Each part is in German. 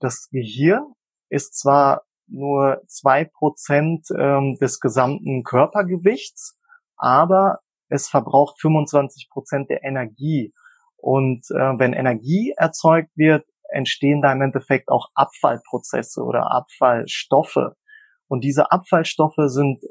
Das Gehirn ist zwar nur zwei Prozent ähm, des gesamten Körpergewichts, aber es verbraucht 25 Prozent der Energie. Und äh, wenn Energie erzeugt wird, entstehen da im Endeffekt auch Abfallprozesse oder Abfallstoffe. Und diese Abfallstoffe sind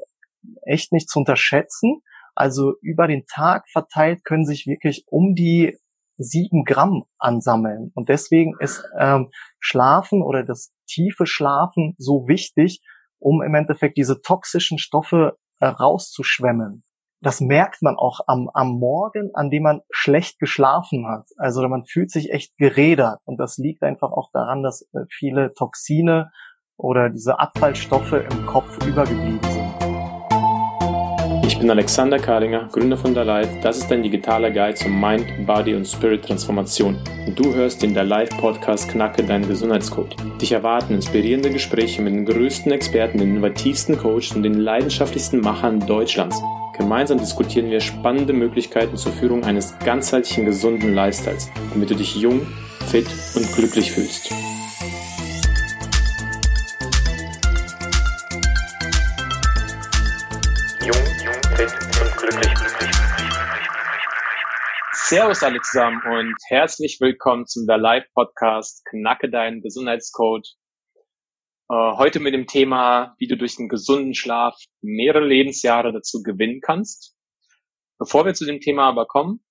echt nicht zu unterschätzen. Also über den Tag verteilt können sich wirklich um die sieben Gramm ansammeln. Und deswegen ist ähm, Schlafen oder das tiefe Schlafen so wichtig, um im Endeffekt diese toxischen Stoffe äh, rauszuschwemmen. Das merkt man auch am, am Morgen, an dem man schlecht geschlafen hat. Also man fühlt sich echt gerädert. Und das liegt einfach auch daran, dass äh, viele Toxine oder diese Abfallstoffe im Kopf übergeblieben sind. Ich bin Alexander Kalinger, Gründer von The Life. Das ist dein digitaler Guide zur Mind, Body und Spirit Transformation. Und du hörst in der Life Podcast Knacke deinen Gesundheitscode. Dich erwarten inspirierende Gespräche mit den größten Experten, den innovativsten Coaches und den leidenschaftlichsten Machern Deutschlands. Gemeinsam diskutieren wir spannende Möglichkeiten zur Führung eines ganzheitlichen gesunden Lifestyles, damit du dich jung, fit und glücklich fühlst. Servus alle zusammen und herzlich willkommen zum The Live Podcast Knacke deinen Gesundheitscode. Äh, heute mit dem Thema, wie du durch einen gesunden Schlaf mehrere Lebensjahre dazu gewinnen kannst. Bevor wir zu dem Thema aber kommen,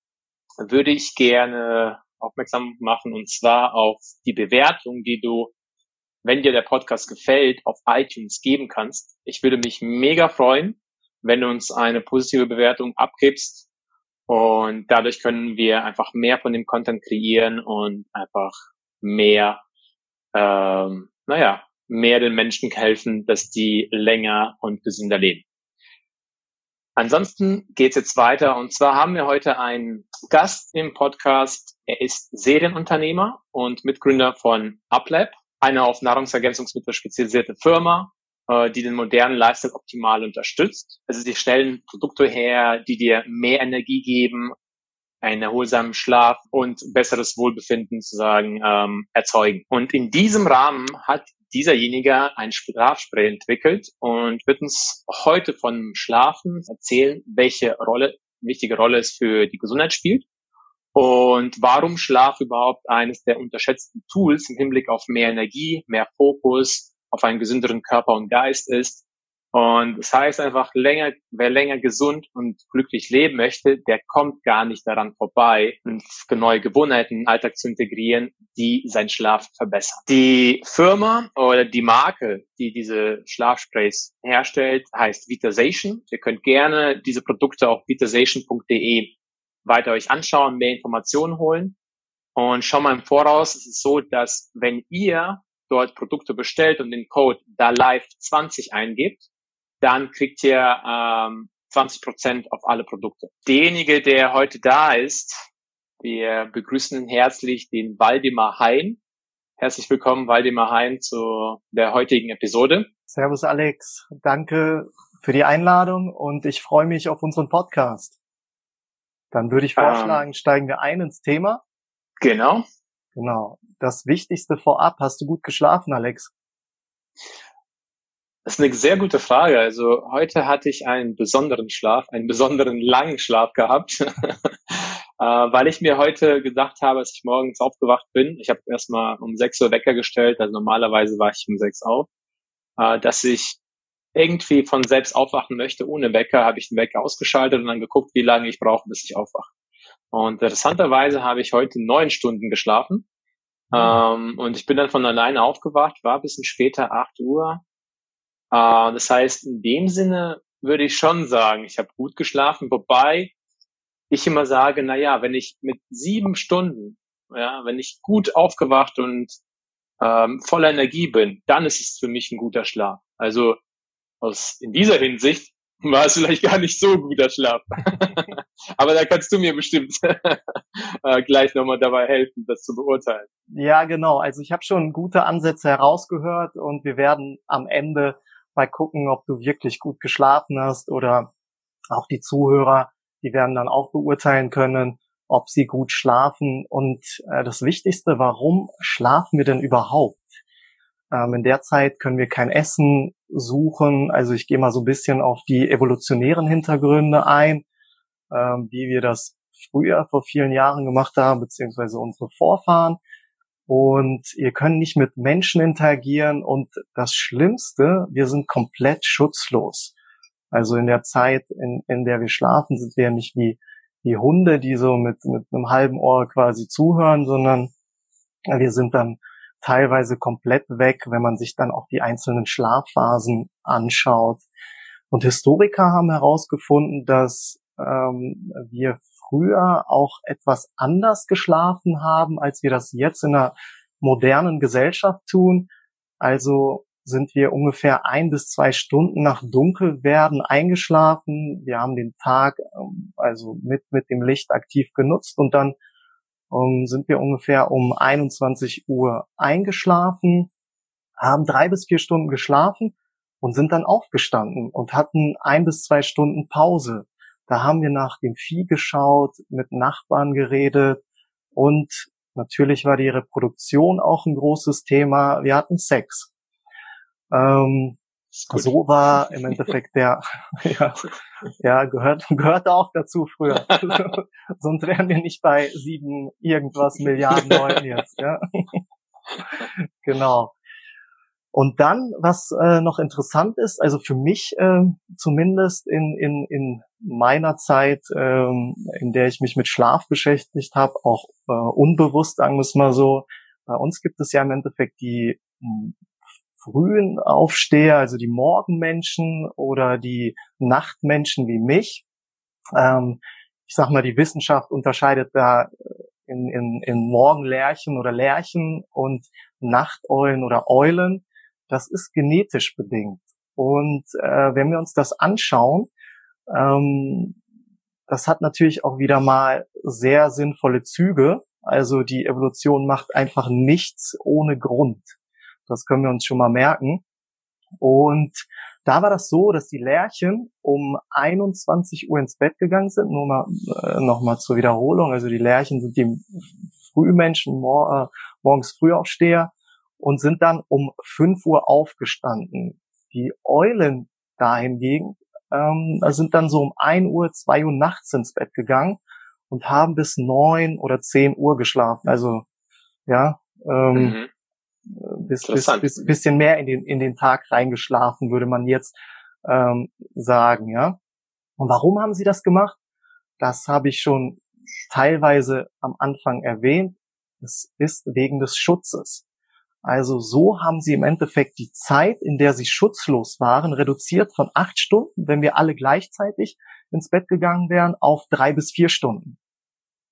würde ich gerne aufmerksam machen und zwar auf die Bewertung, die du, wenn dir der Podcast gefällt, auf iTunes geben kannst. Ich würde mich mega freuen, wenn du uns eine positive Bewertung abgibst und dadurch können wir einfach mehr von dem Content kreieren und einfach mehr, ähm, naja, mehr den Menschen helfen, dass die länger und gesünder leben. Ansonsten geht's jetzt weiter und zwar haben wir heute einen Gast im Podcast. Er ist Serienunternehmer und Mitgründer von UpLab, eine auf Nahrungsergänzungsmittel spezialisierte Firma, äh, die den modernen Lifestyle optimal unterstützt. Also sie stellen Produkte her, die dir mehr Energie geben, einen erholsamen Schlaf und besseres Wohlbefinden zu sagen ähm, erzeugen. Und in diesem Rahmen hat dieserjenige ein Schlafspray entwickelt und wird uns heute von Schlafen erzählen, welche Rolle, wichtige Rolle es für die Gesundheit spielt und warum Schlaf überhaupt eines der unterschätzten Tools im Hinblick auf mehr Energie, mehr Fokus, auf einen gesünderen Körper und Geist ist. Und das heißt einfach, länger, wer länger gesund und glücklich leben möchte, der kommt gar nicht daran vorbei, neue Gewohnheiten in den Alltag zu integrieren, die seinen Schlaf verbessern. Die Firma oder die Marke, die diese Schlafsprays herstellt, heißt Vitasation. Ihr könnt gerne diese Produkte auf vitasation.de weiter euch anschauen, mehr Informationen holen. Und schon mal im Voraus ist es so, dass wenn ihr dort Produkte bestellt und den Code da live 20 eingibt, dann kriegt ihr ähm, 20 Prozent auf alle Produkte. Derjenige, der heute da ist, wir begrüßen herzlich den Waldemar Hein. Herzlich willkommen, Waldemar Hein, zu der heutigen Episode. Servus, Alex. Danke für die Einladung und ich freue mich auf unseren Podcast. Dann würde ich ähm. vorschlagen, ähm, steigen wir ein ins Thema. Genau. Genau. Das Wichtigste vorab, hast du gut geschlafen, Alex? Das ist eine sehr gute Frage. Also heute hatte ich einen besonderen Schlaf, einen besonderen langen Schlaf gehabt, äh, weil ich mir heute gedacht habe, als ich morgens aufgewacht bin, ich habe erstmal um 6 Uhr Wecker gestellt, also normalerweise war ich um 6 auf, äh, dass ich irgendwie von selbst aufwachen möchte ohne Wecker, habe ich den Wecker ausgeschaltet und dann geguckt, wie lange ich brauche, bis ich aufwache. Und interessanterweise habe ich heute neun Stunden geschlafen. Mhm. Ähm, und ich bin dann von alleine aufgewacht, war ein bisschen später, acht Uhr. Äh, das heißt, in dem Sinne würde ich schon sagen, ich habe gut geschlafen, wobei ich immer sage, na ja, wenn ich mit sieben Stunden, ja, wenn ich gut aufgewacht und ähm, voller Energie bin, dann ist es für mich ein guter Schlaf. Also aus in dieser Hinsicht war es vielleicht gar nicht so guter Schlaf. Aber da kannst du mir bestimmt äh, gleich nochmal dabei helfen, das zu beurteilen. Ja, genau. Also ich habe schon gute Ansätze herausgehört und wir werden am Ende mal gucken, ob du wirklich gut geschlafen hast oder auch die Zuhörer, die werden dann auch beurteilen können, ob sie gut schlafen. Und äh, das Wichtigste, warum schlafen wir denn überhaupt? Ähm, in der Zeit können wir kein Essen suchen. Also ich gehe mal so ein bisschen auf die evolutionären Hintergründe ein, ähm, wie wir das früher vor vielen Jahren gemacht haben, beziehungsweise unsere Vorfahren. Und ihr könnt nicht mit Menschen interagieren. Und das Schlimmste, wir sind komplett schutzlos. Also in der Zeit, in, in der wir schlafen, sind wir nicht wie, wie Hunde, die so mit, mit einem halben Ohr quasi zuhören, sondern wir sind dann teilweise komplett weg, wenn man sich dann auch die einzelnen Schlafphasen anschaut. Und Historiker haben herausgefunden, dass ähm, wir früher auch etwas anders geschlafen haben, als wir das jetzt in einer modernen Gesellschaft tun. Also sind wir ungefähr ein bis zwei Stunden nach Dunkelwerden eingeschlafen. Wir haben den Tag ähm, also mit, mit dem Licht aktiv genutzt und dann um, sind wir ungefähr um 21 Uhr eingeschlafen, haben drei bis vier Stunden geschlafen und sind dann aufgestanden und hatten ein bis zwei Stunden Pause. Da haben wir nach dem Vieh geschaut, mit Nachbarn geredet und natürlich war die Reproduktion auch ein großes Thema. Wir hatten Sex. Ähm, so war im Endeffekt der, ja, ja, gehört, gehört auch dazu früher. Sonst wären wir nicht bei sieben irgendwas Milliarden Leuten jetzt, ja. genau. Und dann, was äh, noch interessant ist, also für mich äh, zumindest in, in, in meiner Zeit, äh, in der ich mich mit Schlaf beschäftigt habe, auch äh, unbewusst, sagen wir es mal so, bei uns gibt es ja im Endeffekt die frühen Aufsteher, also die Morgenmenschen oder die Nachtmenschen wie mich. Ähm, ich sag mal, die Wissenschaft unterscheidet da in, in, in Morgenlärchen oder Lärchen und Nachteulen oder Eulen. Das ist genetisch bedingt. Und äh, wenn wir uns das anschauen, ähm, das hat natürlich auch wieder mal sehr sinnvolle Züge. Also die Evolution macht einfach nichts ohne Grund. Das können wir uns schon mal merken. Und da war das so, dass die Lärchen um 21 Uhr ins Bett gegangen sind. Nur mal äh, nochmal zur Wiederholung. Also die Lärchen sind die Frühmenschen, mor äh, morgens Frühaufsteher und sind dann um 5 Uhr aufgestanden. Die Eulen dahingegen ähm, sind dann so um 1 Uhr, 2 Uhr nachts ins Bett gegangen und haben bis 9 oder 10 Uhr geschlafen. Also ja, ähm, mhm bis, bis, bis bisschen mehr in den, in den Tag reingeschlafen, würde man jetzt ähm, sagen, ja. Und warum haben sie das gemacht? Das habe ich schon teilweise am Anfang erwähnt. Es ist wegen des Schutzes. Also so haben sie im Endeffekt die Zeit, in der sie schutzlos waren, reduziert von acht Stunden, wenn wir alle gleichzeitig ins Bett gegangen wären, auf drei bis vier Stunden.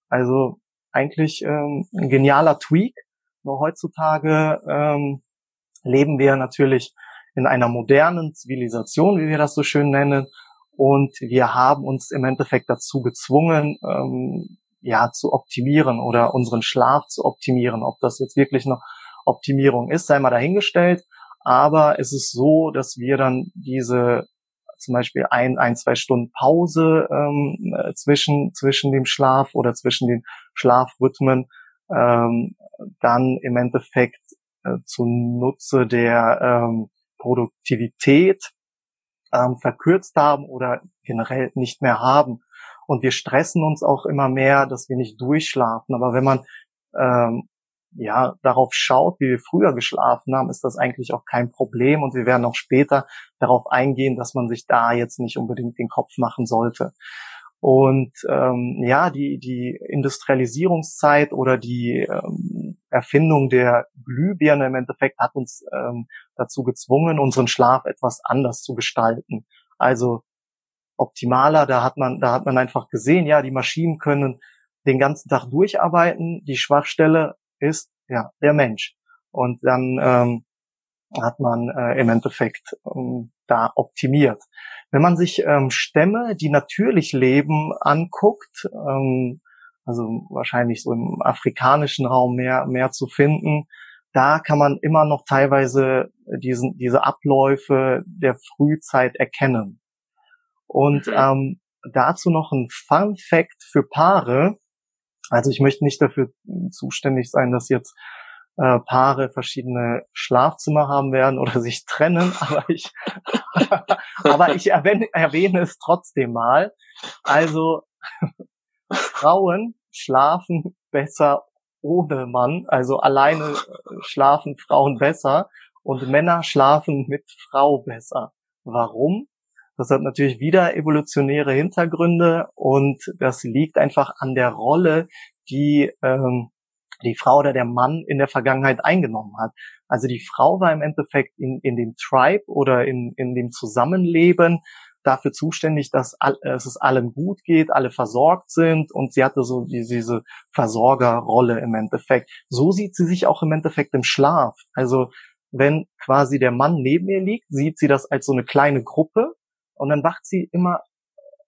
Also eigentlich ähm, ein genialer Tweak, nur heutzutage ähm, leben wir natürlich in einer modernen Zivilisation, wie wir das so schön nennen. Und wir haben uns im Endeffekt dazu gezwungen, ähm, ja, zu optimieren oder unseren Schlaf zu optimieren. Ob das jetzt wirklich noch Optimierung ist, sei mal dahingestellt. Aber es ist so, dass wir dann diese zum Beispiel ein, ein, zwei Stunden Pause ähm, zwischen, zwischen dem Schlaf oder zwischen den Schlafrhythmen ähm, dann im Endeffekt äh, zunutze der ähm, Produktivität ähm, verkürzt haben oder generell nicht mehr haben. Und wir stressen uns auch immer mehr, dass wir nicht durchschlafen. Aber wenn man ähm, ja darauf schaut, wie wir früher geschlafen haben, ist das eigentlich auch kein Problem. Und wir werden auch später darauf eingehen, dass man sich da jetzt nicht unbedingt den Kopf machen sollte. Und ähm, ja, die, die Industrialisierungszeit oder die ähm, Erfindung der Glühbirne im Endeffekt hat uns ähm, dazu gezwungen, unseren Schlaf etwas anders zu gestalten. Also optimaler, da hat man, da hat man einfach gesehen, ja, die Maschinen können den ganzen Tag durcharbeiten. Die Schwachstelle ist ja der Mensch. Und dann ähm, hat man äh, im Endeffekt ähm, da optimiert. Wenn man sich ähm, Stämme, die natürlich leben, anguckt, ähm, also wahrscheinlich so im afrikanischen Raum mehr, mehr zu finden, da kann man immer noch teilweise diesen, diese Abläufe der Frühzeit erkennen. Und mhm. ähm, dazu noch ein Fun Fact für Paare. Also ich möchte nicht dafür zuständig sein, dass jetzt äh, Paare verschiedene Schlafzimmer haben werden oder sich trennen, aber ich, aber ich erwähne, erwähne es trotzdem mal. Also Frauen schlafen besser ohne Mann, also alleine schlafen Frauen besser und Männer schlafen mit Frau besser. Warum? Das hat natürlich wieder evolutionäre Hintergründe und das liegt einfach an der Rolle, die ähm, die Frau oder der Mann in der Vergangenheit eingenommen hat. Also die Frau war im Endeffekt in, in dem Tribe oder in, in dem Zusammenleben dafür zuständig, dass, dass es allen gut geht, alle versorgt sind und sie hatte so die, diese Versorgerrolle im Endeffekt. So sieht sie sich auch im Endeffekt im Schlaf. Also wenn quasi der Mann neben ihr liegt, sieht sie das als so eine kleine Gruppe und dann wacht sie immer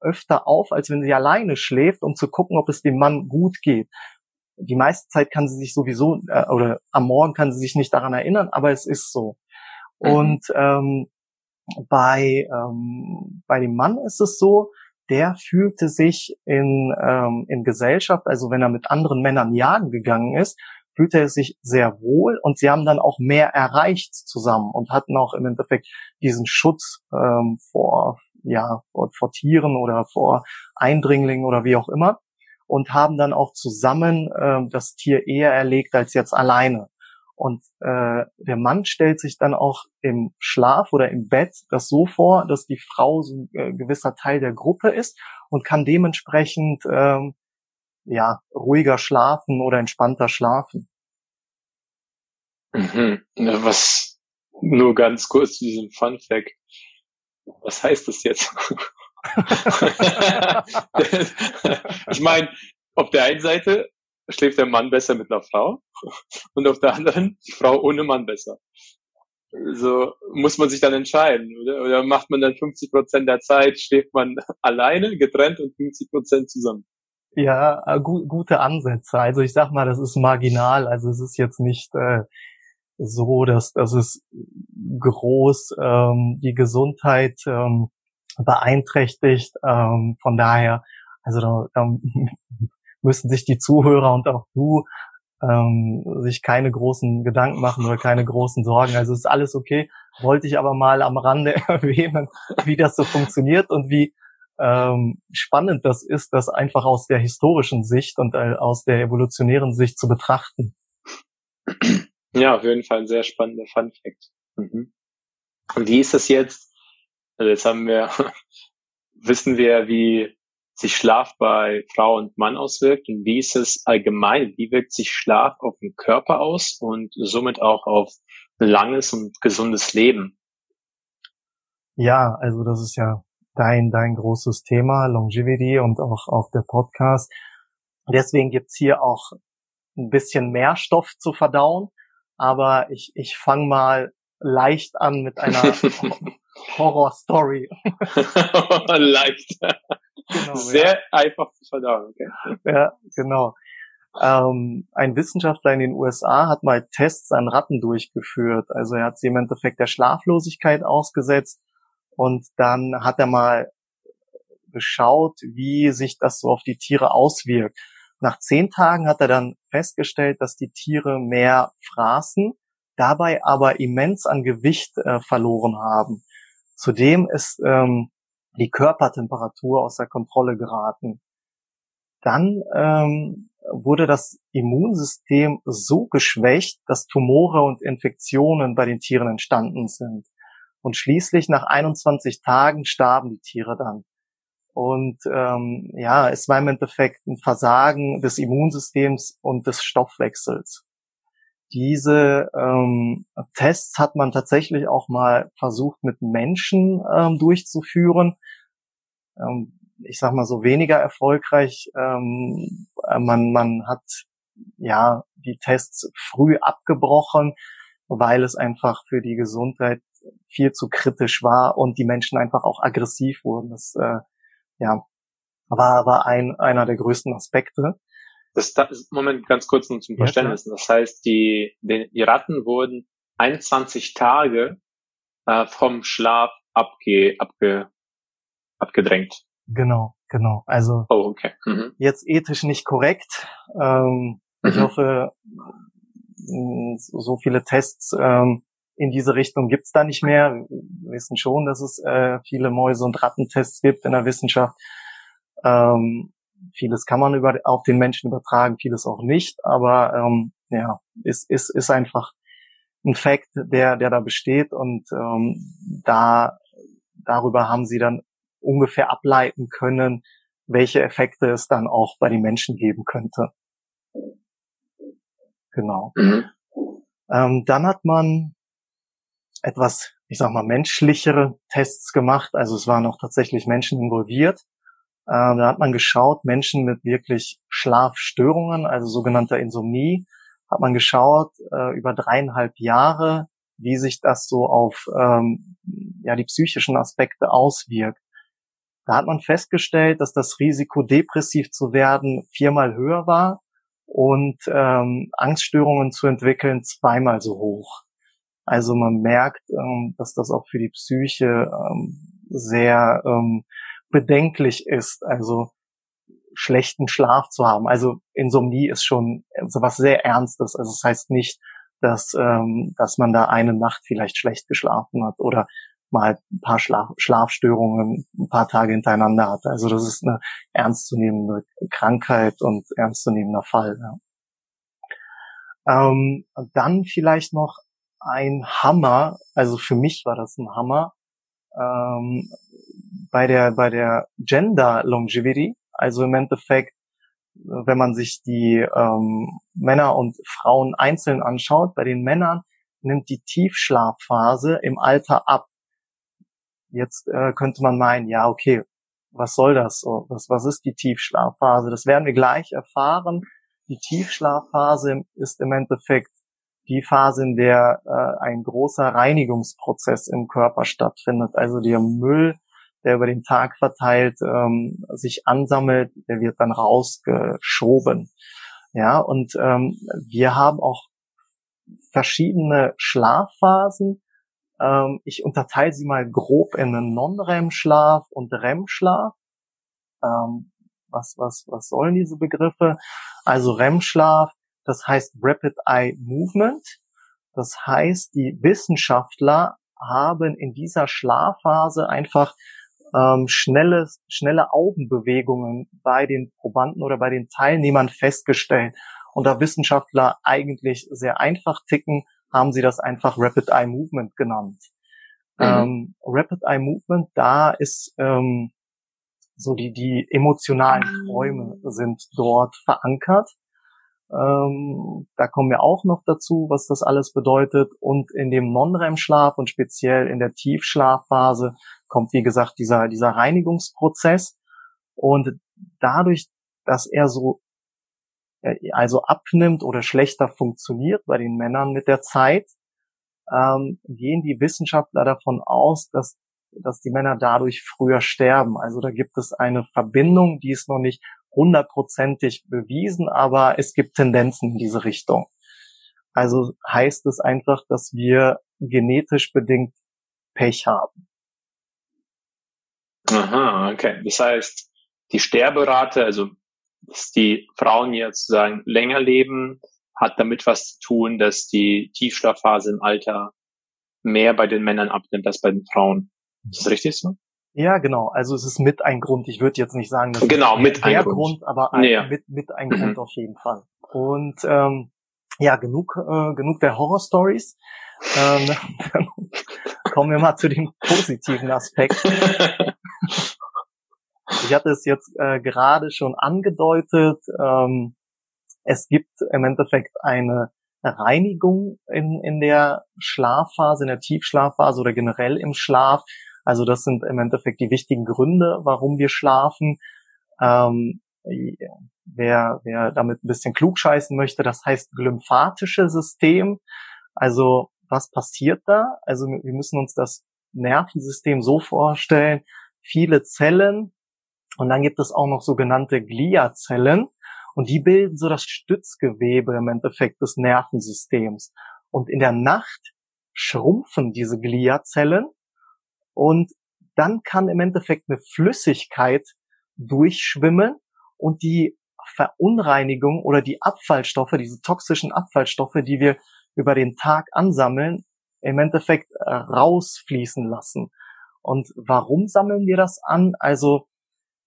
öfter auf, als wenn sie alleine schläft, um zu gucken, ob es dem Mann gut geht die meiste Zeit kann sie sich sowieso äh, oder am Morgen kann sie sich nicht daran erinnern, aber es ist so. Mhm. Und ähm, bei ähm, bei dem Mann ist es so, der fühlte sich in ähm, in Gesellschaft, also wenn er mit anderen Männern jagen gegangen ist, fühlte er sich sehr wohl und sie haben dann auch mehr erreicht zusammen und hatten auch im Endeffekt diesen Schutz ähm, vor ja vor, vor Tieren oder vor Eindringlingen oder wie auch immer und haben dann auch zusammen äh, das Tier eher erlegt als jetzt alleine. Und äh, der Mann stellt sich dann auch im Schlaf oder im Bett das so vor, dass die Frau so ein äh, gewisser Teil der Gruppe ist und kann dementsprechend ähm, ja ruhiger schlafen oder entspannter schlafen. Mhm. Was nur ganz kurz zu diesem Fun Fact. Was heißt das jetzt? ich meine, auf der einen Seite schläft der Mann besser mit einer Frau und auf der anderen die Frau ohne Mann besser. So muss man sich dann entscheiden, oder? Oder macht man dann 50 Prozent der Zeit, schläft man alleine, getrennt und 50 Prozent zusammen? Ja, äh, gu gute Ansätze. Also ich sag mal, das ist marginal. Also es ist jetzt nicht äh, so, dass, dass es groß ähm, die Gesundheit ähm, beeinträchtigt. Ähm, von daher, also da, da müssen sich die Zuhörer und auch du ähm, sich keine großen Gedanken machen oder keine großen Sorgen. Also ist alles okay. Wollte ich aber mal am Rande erwähnen, wie das so funktioniert und wie ähm, spannend das ist, das einfach aus der historischen Sicht und äh, aus der evolutionären Sicht zu betrachten. Ja, auf jeden Fall ein sehr spannender Fun Fact. Mhm. Und wie ist das jetzt? Also jetzt haben wir, wissen wir, wie sich Schlaf bei Frau und Mann auswirkt und wie ist es allgemein? Wie wirkt sich Schlaf auf den Körper aus und somit auch auf langes und gesundes Leben? Ja, also das ist ja dein, dein großes Thema, Longevity und auch auf der Podcast. Deswegen gibt's hier auch ein bisschen mehr Stoff zu verdauen. Aber ich, ich fange mal leicht an mit einer Horror-Story. leicht. Genau, Sehr ja. einfach zu verdauen. Okay. Ja, genau. Ähm, ein Wissenschaftler in den USA hat mal Tests an Ratten durchgeführt. Also er hat sie im Endeffekt der Schlaflosigkeit ausgesetzt und dann hat er mal geschaut, wie sich das so auf die Tiere auswirkt. Nach zehn Tagen hat er dann festgestellt, dass die Tiere mehr fraßen, dabei aber immens an Gewicht äh, verloren haben. Zudem ist ähm, die Körpertemperatur außer Kontrolle geraten. Dann ähm, wurde das Immunsystem so geschwächt, dass Tumore und Infektionen bei den Tieren entstanden sind. Und schließlich nach 21 Tagen starben die Tiere dann. Und ähm, ja, es war im Endeffekt ein Versagen des Immunsystems und des Stoffwechsels. Diese ähm, Tests hat man tatsächlich auch mal versucht mit Menschen ähm, durchzuführen. Ähm, ich sag mal so weniger erfolgreich. Ähm, man, man hat ja die Tests früh abgebrochen, weil es einfach für die Gesundheit viel zu kritisch war und die Menschen einfach auch aggressiv wurden. Das äh, ja, war, war ein, einer der größten Aspekte. Das, das Moment ganz kurz nur zum Verständnis. Ja, das heißt, die, die, die Ratten wurden 21 Tage äh, vom Schlaf abge, abge, abgedrängt. Genau, genau. Also oh, okay. mhm. jetzt ethisch nicht korrekt. Ähm, mhm. Ich hoffe, so viele Tests ähm, in diese Richtung gibt's da nicht mehr. Wir wissen schon, dass es äh, viele Mäuse- und Rattentests gibt in der Wissenschaft. Ähm, vieles kann man über, auf den Menschen übertragen, vieles auch nicht. Aber ähm, ja, ist, ist, ist einfach ein Fakt, der, der da besteht und ähm, da darüber haben sie dann ungefähr ableiten können, welche Effekte es dann auch bei den Menschen geben könnte. Genau. Mhm. Ähm, dann hat man etwas, ich sag mal, menschlichere Tests gemacht. Also es waren auch tatsächlich Menschen involviert. Ähm, da hat man geschaut, Menschen mit wirklich Schlafstörungen, also sogenannter Insomnie, hat man geschaut äh, über dreieinhalb Jahre, wie sich das so auf ähm, ja die psychischen Aspekte auswirkt. Da hat man festgestellt, dass das Risiko, depressiv zu werden, viermal höher war und ähm, Angststörungen zu entwickeln zweimal so hoch. Also man merkt, ähm, dass das auch für die Psyche ähm, sehr ähm, bedenklich ist, also schlechten Schlaf zu haben. Also Insomnie ist schon so was sehr Ernstes. Also es das heißt nicht, dass, ähm, dass man da eine Nacht vielleicht schlecht geschlafen hat oder mal ein paar Schlaf Schlafstörungen ein paar Tage hintereinander hat. Also das ist eine ernstzunehmende Krankheit und ernstzunehmender Fall. Ja. Ähm, dann vielleicht noch ein Hammer, also für mich war das ein Hammer, ähm, bei der, bei der Gender Longevity, also im Endeffekt, wenn man sich die ähm, Männer und Frauen einzeln anschaut, bei den Männern nimmt die Tiefschlafphase im Alter ab. Jetzt äh, könnte man meinen, ja, okay, was soll das? Was, was ist die Tiefschlafphase? Das werden wir gleich erfahren. Die Tiefschlafphase ist im Endeffekt die Phase, in der äh, ein großer Reinigungsprozess im Körper stattfindet. Also der Müll, der über den Tag verteilt ähm, sich ansammelt, der wird dann rausgeschoben. Ja, und ähm, wir haben auch verschiedene Schlafphasen. Ähm, ich unterteile sie mal grob in einen Non-REM-Schlaf und REM-Schlaf. Ähm, was, was, was sollen diese Begriffe? Also REM-Schlaf das heißt Rapid Eye Movement. Das heißt, die Wissenschaftler haben in dieser Schlafphase einfach ähm, schnelle, schnelle Augenbewegungen bei den Probanden oder bei den Teilnehmern festgestellt. Und da Wissenschaftler eigentlich sehr einfach ticken, haben sie das einfach Rapid Eye Movement genannt. Mhm. Ähm, Rapid Eye Movement, da ist ähm, so die, die emotionalen Träume sind dort verankert. Ähm, da kommen wir auch noch dazu, was das alles bedeutet. Und in dem Non-REM-Schlaf und speziell in der Tiefschlafphase kommt, wie gesagt, dieser, dieser Reinigungsprozess. Und dadurch, dass er so äh, also abnimmt oder schlechter funktioniert bei den Männern mit der Zeit, ähm, gehen die Wissenschaftler davon aus, dass, dass die Männer dadurch früher sterben. Also da gibt es eine Verbindung, die ist noch nicht hundertprozentig bewiesen, aber es gibt Tendenzen in diese Richtung. Also heißt es einfach, dass wir genetisch bedingt Pech haben. Aha, okay. Das heißt, die Sterberate, also dass die Frauen jetzt sozusagen länger leben, hat damit was zu tun, dass die Tiefschlafphase im Alter mehr bei den Männern abnimmt als bei den Frauen. Ist das richtig so? Ja, genau. Also es ist mit ein Grund. Ich würde jetzt nicht sagen, dass genau mit ein Grund, Grund, aber ein, nee. mit mit ein Grund mhm. auf jeden Fall. Und ähm, ja, genug äh, genug der Horror Stories. Ähm, kommen wir mal zu den positiven Aspekten. ich hatte es jetzt äh, gerade schon angedeutet. Ähm, es gibt im Endeffekt eine Reinigung in, in der Schlafphase, in der Tiefschlafphase oder generell im Schlaf also das sind im Endeffekt die wichtigen Gründe, warum wir schlafen. Ähm, wer, wer damit ein bisschen klugscheißen möchte, das heißt glymphatische System. Also was passiert da? Also wir müssen uns das Nervensystem so vorstellen, viele Zellen und dann gibt es auch noch sogenannte Gliazellen und die bilden so das Stützgewebe im Endeffekt des Nervensystems. Und in der Nacht schrumpfen diese Gliazellen und dann kann im Endeffekt eine Flüssigkeit durchschwimmen und die Verunreinigung oder die Abfallstoffe, diese toxischen Abfallstoffe, die wir über den Tag ansammeln, im Endeffekt äh, rausfließen lassen. Und warum sammeln wir das an? Also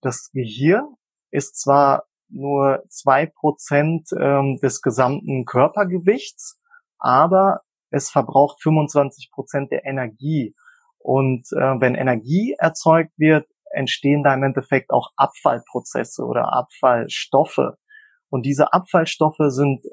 das Gehirn ist zwar nur zwei Prozent ähm, des gesamten Körpergewichts, aber es verbraucht 25 Prozent der Energie. Und äh, wenn Energie erzeugt wird, entstehen da im Endeffekt auch Abfallprozesse oder Abfallstoffe. Und diese Abfallstoffe sind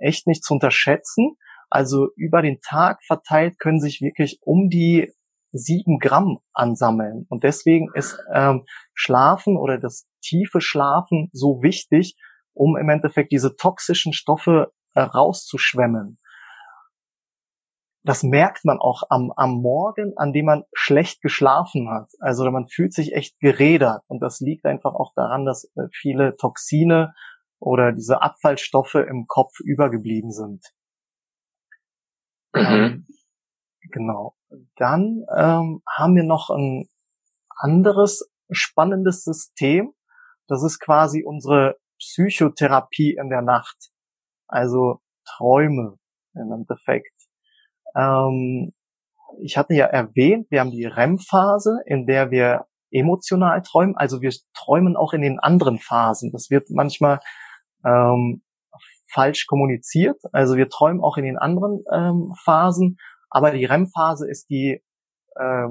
echt nicht zu unterschätzen. Also über den Tag verteilt können sich wirklich um die sieben Gramm ansammeln. Und deswegen ist ähm, Schlafen oder das tiefe Schlafen so wichtig, um im Endeffekt diese toxischen Stoffe äh, rauszuschwemmen. Das merkt man auch am, am Morgen, an dem man schlecht geschlafen hat. Also man fühlt sich echt gerädert. Und das liegt einfach auch daran, dass äh, viele Toxine oder diese Abfallstoffe im Kopf übergeblieben sind. Mhm. Genau. Dann ähm, haben wir noch ein anderes spannendes System. Das ist quasi unsere Psychotherapie in der Nacht. Also Träume im Endeffekt. Ähm, ich hatte ja erwähnt, wir haben die REM-Phase, in der wir emotional träumen. Also wir träumen auch in den anderen Phasen. Das wird manchmal ähm, falsch kommuniziert. Also wir träumen auch in den anderen ähm, Phasen, aber die REM-Phase ist die äh,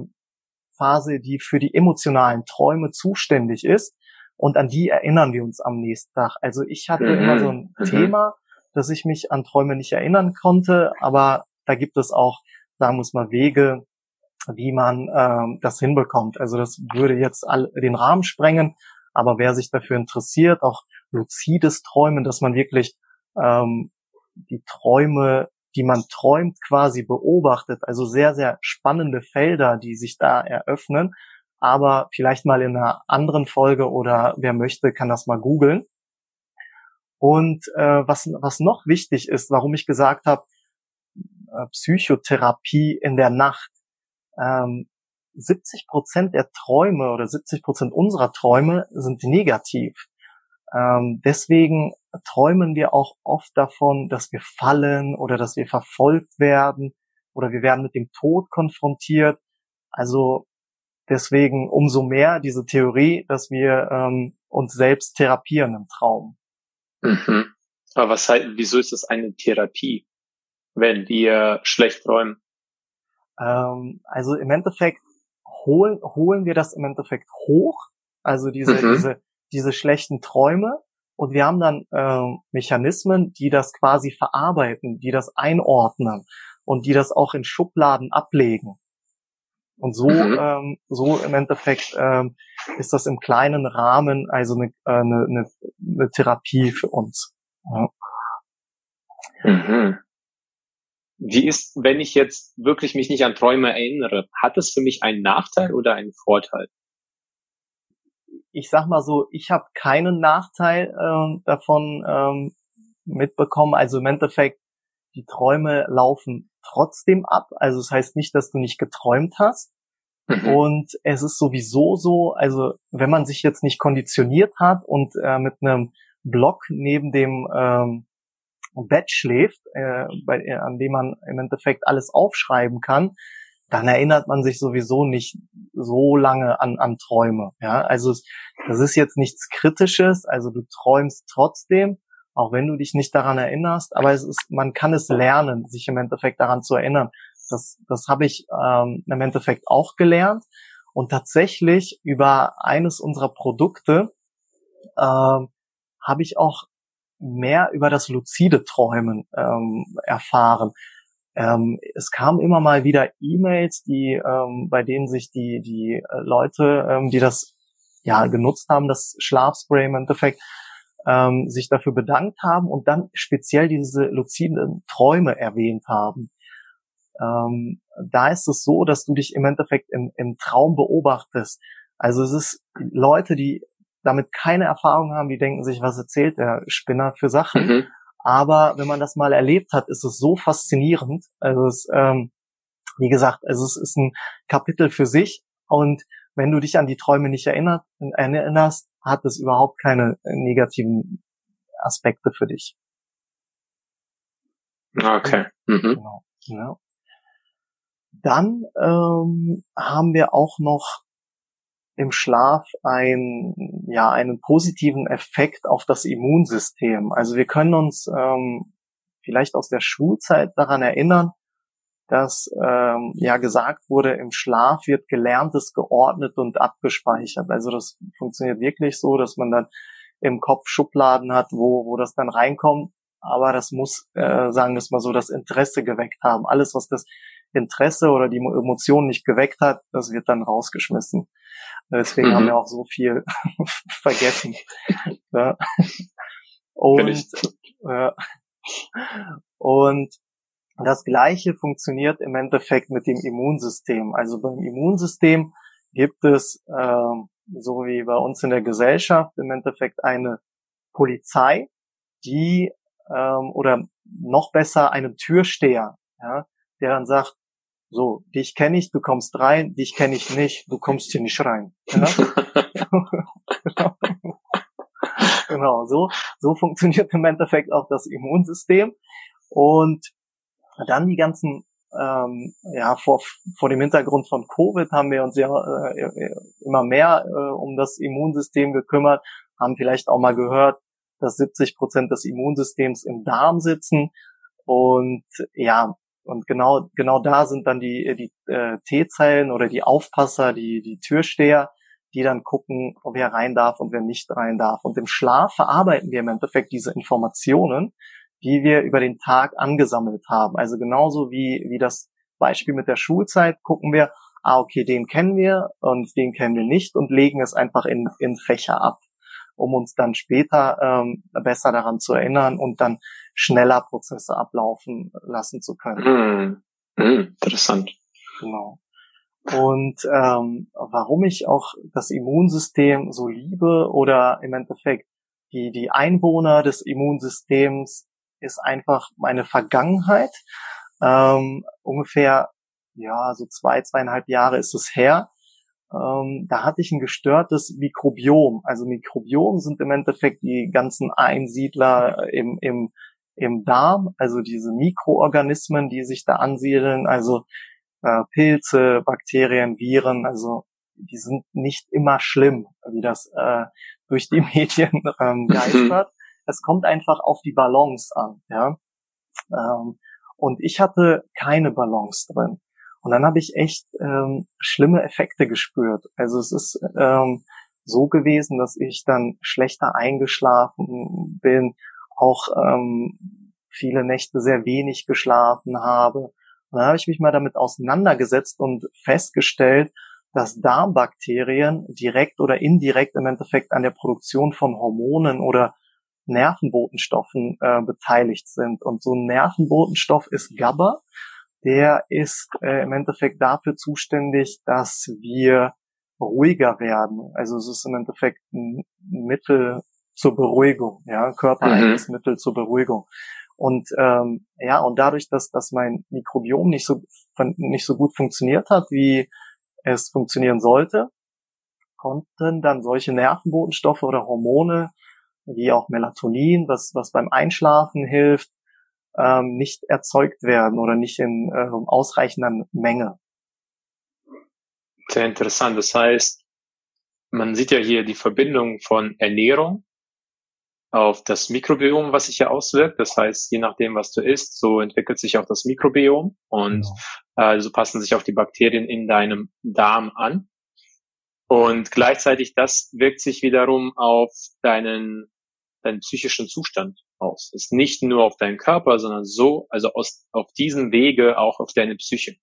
Phase, die für die emotionalen Träume zuständig ist. Und an die erinnern wir uns am nächsten Tag. Also ich hatte mhm. immer so ein mhm. Thema, dass ich mich an Träume nicht erinnern konnte, aber da gibt es auch, sagen wir es mal, Wege, wie man ähm, das hinbekommt. Also das würde jetzt all, den Rahmen sprengen, aber wer sich dafür interessiert, auch luzides Träumen, dass man wirklich ähm, die Träume, die man träumt, quasi beobachtet. Also sehr, sehr spannende Felder, die sich da eröffnen. Aber vielleicht mal in einer anderen Folge oder wer möchte, kann das mal googeln. Und äh, was, was noch wichtig ist, warum ich gesagt habe, äh, Psychotherapie in der Nacht. Ähm, 70 Prozent der Träume oder 70 Prozent unserer Träume sind negativ. Ähm, deswegen träumen wir auch oft davon, dass wir fallen oder dass wir verfolgt werden oder wir werden mit dem Tod konfrontiert. Also deswegen umso mehr diese Theorie, dass wir ähm, uns selbst therapieren im Traum. Mhm. Aber was heißt, wieso ist das eine Therapie, wenn wir schlecht träumen? Ähm, also im Endeffekt holen, holen wir das im Endeffekt hoch. Also diese, mhm. diese diese schlechten Träume und wir haben dann äh, Mechanismen, die das quasi verarbeiten, die das einordnen und die das auch in Schubladen ablegen. Und so, mhm. ähm, so im Endeffekt ähm, ist das im kleinen Rahmen also eine, äh, eine, eine, Therapie für uns. Ja. Mhm. Wie ist, wenn ich jetzt wirklich mich nicht an Träume erinnere, hat es für mich einen Nachteil oder einen Vorteil? Ich sag mal so, ich habe keinen Nachteil ähm, davon ähm, mitbekommen. Also im Endeffekt, die Träume laufen trotzdem ab. Also es das heißt nicht, dass du nicht geträumt hast. Mhm. Und es ist sowieso so, also wenn man sich jetzt nicht konditioniert hat und äh, mit einem Block neben dem ähm, Bett schläft, äh, bei, äh, an dem man im Endeffekt alles aufschreiben kann, dann erinnert man sich sowieso nicht so lange an, an Träume. Ja, also das ist jetzt nichts Kritisches. Also du träumst trotzdem, auch wenn du dich nicht daran erinnerst. Aber es ist, man kann es lernen, sich im Endeffekt daran zu erinnern. Das, das habe ich ähm, im Endeffekt auch gelernt. Und tatsächlich über eines unserer Produkte ähm, habe ich auch mehr über das luzide Träumen ähm, erfahren. Ähm, es kamen immer mal wieder E-Mails, die ähm, bei denen sich die die äh, Leute, ähm, die das ja genutzt haben, das Schlafspray im Endeffekt, ähm, sich dafür bedankt haben und dann speziell diese luziden Träume erwähnt haben. Ähm, da ist es so, dass du dich im Endeffekt im, im Traum beobachtest. Also es ist Leute, die damit keine Erfahrung haben, die denken sich, was erzählt der Spinner für Sachen. Mhm. Aber wenn man das mal erlebt hat, ist es so faszinierend. Also es, ähm, wie gesagt, also es ist ein Kapitel für sich. Und wenn du dich an die Träume nicht erinnert, erinnerst, hat es überhaupt keine negativen Aspekte für dich. Okay. Mhm. Genau. Ja. Dann ähm, haben wir auch noch im Schlaf ein, ja, einen positiven Effekt auf das Immunsystem. Also wir können uns ähm, vielleicht aus der Schulzeit daran erinnern, dass ähm, ja gesagt wurde, im Schlaf wird Gelerntes geordnet und abgespeichert. Also das funktioniert wirklich so, dass man dann im Kopf Schubladen hat, wo, wo das dann reinkommt. Aber das muss, äh, sagen wir es mal so, das Interesse geweckt haben. Alles, was das Interesse oder die Emotion nicht geweckt hat, das wird dann rausgeschmissen. Deswegen mhm. haben wir auch so viel vergessen. ja. Und, äh, und das Gleiche funktioniert im Endeffekt mit dem Immunsystem. Also beim Immunsystem gibt es, äh, so wie bei uns in der Gesellschaft, im Endeffekt eine Polizei, die ähm, oder noch besser einen Türsteher, ja, der dann sagt, so, dich kenne ich, du kommst rein, dich kenne ich nicht, du kommst hier nicht rein. Ja? genau. genau, so, so funktioniert im Endeffekt auch das Immunsystem. Und dann die ganzen, ähm, ja, vor, vor dem Hintergrund von Covid haben wir uns ja äh, immer mehr äh, um das Immunsystem gekümmert, haben vielleicht auch mal gehört, dass 70 Prozent des Immunsystems im Darm sitzen. Und ja, und genau, genau da sind dann die, die äh, T-Zellen oder die Aufpasser, die, die Türsteher, die dann gucken, wer rein darf und wer nicht rein darf. Und im Schlaf verarbeiten wir im Endeffekt diese Informationen die wir über den Tag angesammelt haben. Also genauso wie, wie das Beispiel mit der Schulzeit gucken wir, ah, okay, den kennen wir und den kennen wir nicht und legen es einfach in, in Fächer ab, um uns dann später ähm, besser daran zu erinnern und dann schneller Prozesse ablaufen lassen zu können. Mm, mm, interessant. Genau. Und ähm, warum ich auch das Immunsystem so liebe oder im Endeffekt die, die Einwohner des Immunsystems ist einfach meine Vergangenheit. Ähm, ungefähr, ja, so zwei, zweieinhalb Jahre ist es her. Ähm, da hatte ich ein gestörtes Mikrobiom. Also Mikrobiom sind im Endeffekt die ganzen Einsiedler im, im, im Darm, also diese Mikroorganismen, die sich da ansiedeln, also äh, Pilze, Bakterien, Viren, also die sind nicht immer schlimm, wie das äh, durch die Medien ähm, geistert es kommt einfach auf die Balance an, ja. Ähm, und ich hatte keine Balance drin. Und dann habe ich echt ähm, schlimme Effekte gespürt. Also es ist ähm, so gewesen, dass ich dann schlechter eingeschlafen bin, auch ähm, viele Nächte sehr wenig geschlafen habe. Und dann habe ich mich mal damit auseinandergesetzt und festgestellt, dass Darmbakterien direkt oder indirekt im Endeffekt an der Produktion von Hormonen oder Nervenbotenstoffen äh, beteiligt sind. Und so ein Nervenbotenstoff ist GABA. Der ist äh, im Endeffekt dafür zuständig, dass wir ruhiger werden. Also es ist im Endeffekt ein Mittel zur Beruhigung, ja, körpereigenes mhm. Mittel zur Beruhigung. Und ähm, ja, und dadurch, dass, dass mein Mikrobiom nicht so nicht so gut funktioniert hat, wie es funktionieren sollte, konnten dann solche Nervenbotenstoffe oder Hormone wie auch Melatonin, was, was beim Einschlafen hilft, ähm, nicht erzeugt werden oder nicht in äh, ausreichender Menge. Sehr interessant. Das heißt, man sieht ja hier die Verbindung von Ernährung auf das Mikrobiom, was sich ja auswirkt. Das heißt, je nachdem, was du isst, so entwickelt sich auch das Mikrobiom und ja. äh, so passen sich auch die Bakterien in deinem Darm an. Und gleichzeitig das wirkt sich wiederum auf deinen deinen psychischen Zustand aus. Ist nicht nur auf deinen Körper, sondern so, also aus, auf diesem Wege auch auf deine Psyche.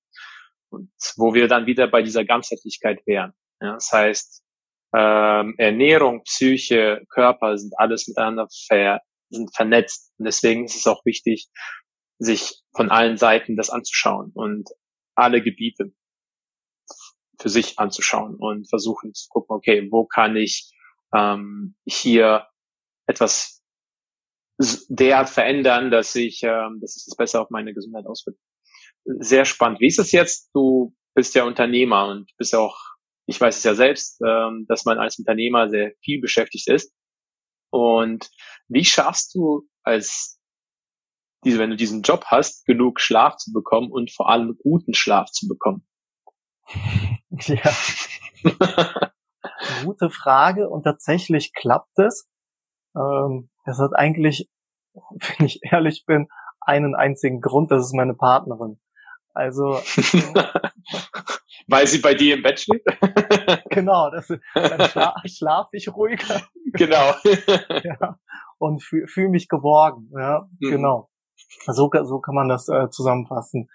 Und wo wir dann wieder bei dieser Ganzheitlichkeit wären. Ja, das heißt, ähm, Ernährung, Psyche, Körper sind alles miteinander ver, sind vernetzt. Und deswegen ist es auch wichtig, sich von allen Seiten das anzuschauen und alle Gebiete für sich anzuschauen und versuchen zu gucken, okay, wo kann ich ähm, hier etwas derart verändern, dass ich, ähm, dass es besser auf meine Gesundheit auswirkt. Sehr spannend. Wie ist es jetzt? Du bist ja Unternehmer und bist ja auch, ich weiß es ja selbst, ähm, dass man als Unternehmer sehr viel beschäftigt ist. Und wie schaffst du als diese, wenn du diesen Job hast, genug Schlaf zu bekommen und vor allem guten Schlaf zu bekommen? Ja. Gute Frage und tatsächlich klappt es. Ähm, das hat eigentlich, wenn ich ehrlich bin, einen einzigen Grund, das ist meine Partnerin. Also weil sie bei dir im Bett schläft? genau, das, dann schla schlafe ich ruhiger. Genau. ja, und fühle fühl mich geborgen. Ja, mhm. genau. So, so kann man das äh, zusammenfassen.